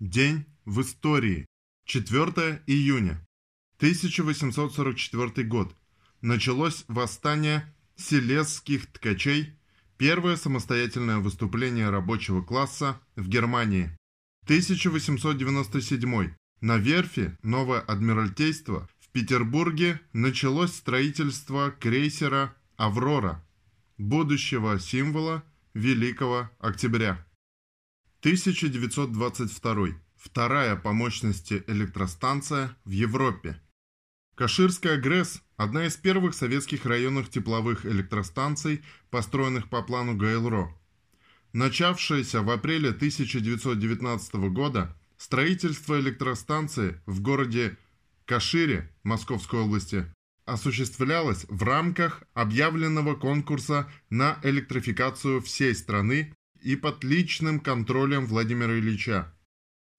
День в истории. 4 июня. 1844 год. Началось восстание селезских ткачей, первое самостоятельное выступление рабочего класса в Германии. 1897. На верфи Новое Адмиралтейство в Петербурге началось строительство крейсера «Аврора», будущего символа Великого Октября. 1922. Вторая по мощности электростанция в Европе. Каширская ГРЭС – одна из первых советских районных тепловых электростанций, построенных по плану ГЛРО. Начавшееся в апреле 1919 года строительство электростанции в городе Кашире Московской области осуществлялось в рамках объявленного конкурса на электрификацию всей страны и под личным контролем Владимира Ильича.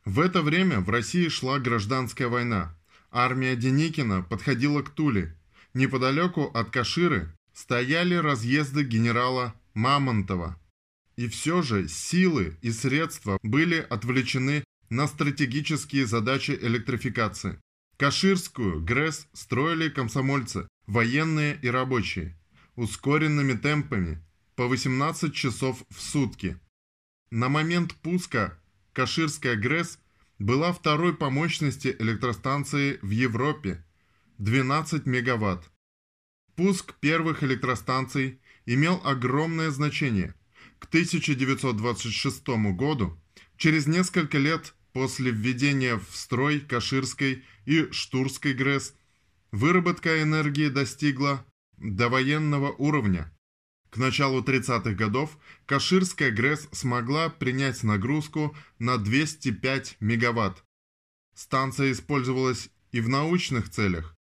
В это время в России шла гражданская война. Армия Деникина подходила к Туле. Неподалеку от Каширы стояли разъезды генерала Мамонтова. И все же силы и средства были отвлечены на стратегические задачи электрификации. Каширскую ГРЭС строили комсомольцы, военные и рабочие, ускоренными темпами, по 18 часов в сутки. На момент пуска Каширская ГРЭС была второй по мощности электростанции в Европе – 12 мегаватт. Пуск первых электростанций имел огромное значение. К 1926 году, через несколько лет после введения в строй Каширской и Штурской ГРЭС, выработка энергии достигла довоенного уровня – к началу 30-х годов Каширская ГРЭС смогла принять нагрузку на 205 мегаватт. Станция использовалась и в научных целях.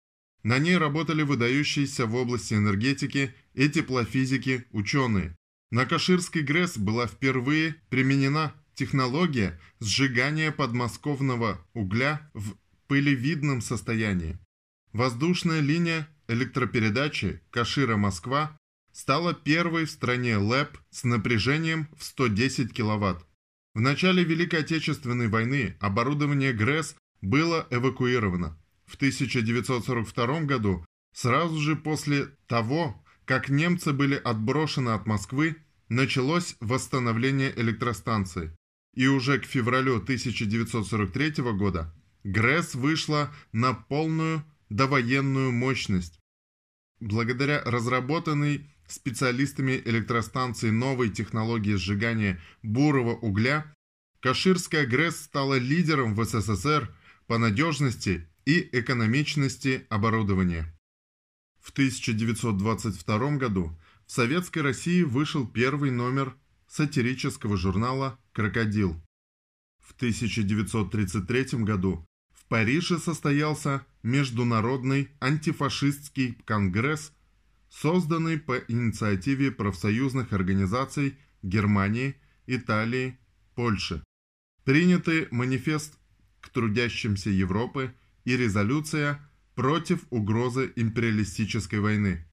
На ней работали выдающиеся в области энергетики и теплофизики ученые. На Каширской ГРЭС была впервые применена технология сжигания подмосковного угля в пылевидном состоянии. Воздушная линия электропередачи Кашира-Москва стала первой в стране ЛЭП с напряжением в 110 кВт. В начале Великой Отечественной войны оборудование ГРЭС было эвакуировано. В 1942 году, сразу же после того, как немцы были отброшены от Москвы, началось восстановление электростанции. И уже к февралю 1943 года ГРЭС вышла на полную довоенную мощность. Благодаря разработанной специалистами электростанции новой технологии сжигания бурого угля, Каширская ГРЭС стала лидером в СССР по надежности и экономичности оборудования. В 1922 году в Советской России вышел первый номер сатирического журнала «Крокодил». В 1933 году в Париже состоялся Международный антифашистский конгресс созданный по инициативе профсоюзных организаций Германии, Италии, Польши. Приняты манифест к трудящимся Европы и резолюция против угрозы империалистической войны.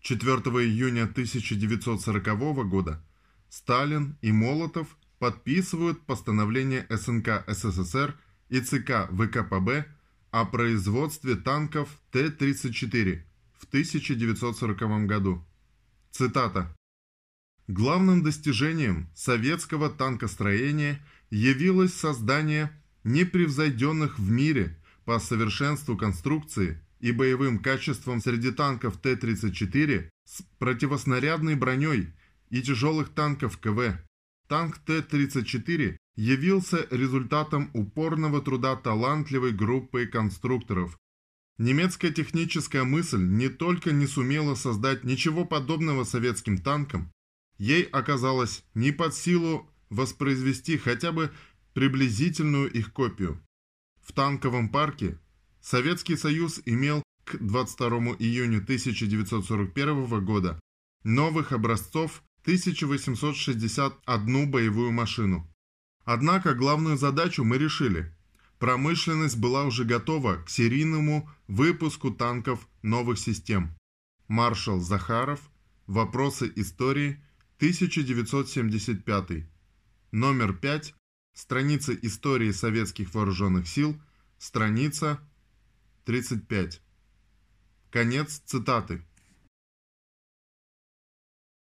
4 июня 1940 года Сталин и Молотов подписывают постановление СНК СССР и ЦК ВКПБ о производстве танков Т-34 в 1940 году. Цитата. Главным достижением советского танкостроения явилось создание непревзойденных в мире по совершенству конструкции и боевым качествам среди танков Т-34 с противоснарядной броней и тяжелых танков КВ. Танк Т-34 явился результатом упорного труда талантливой группы конструкторов, Немецкая техническая мысль не только не сумела создать ничего подобного советским танкам, ей оказалось не под силу воспроизвести хотя бы приблизительную их копию. В танковом парке Советский Союз имел к 22 июня 1941 года новых образцов 1861 боевую машину. Однако главную задачу мы решили – Промышленность была уже готова к серийному выпуску танков новых систем. Маршал Захаров. Вопросы истории. 1975. Номер 5. Страница истории советских вооруженных сил, страница 35. Конец цитаты.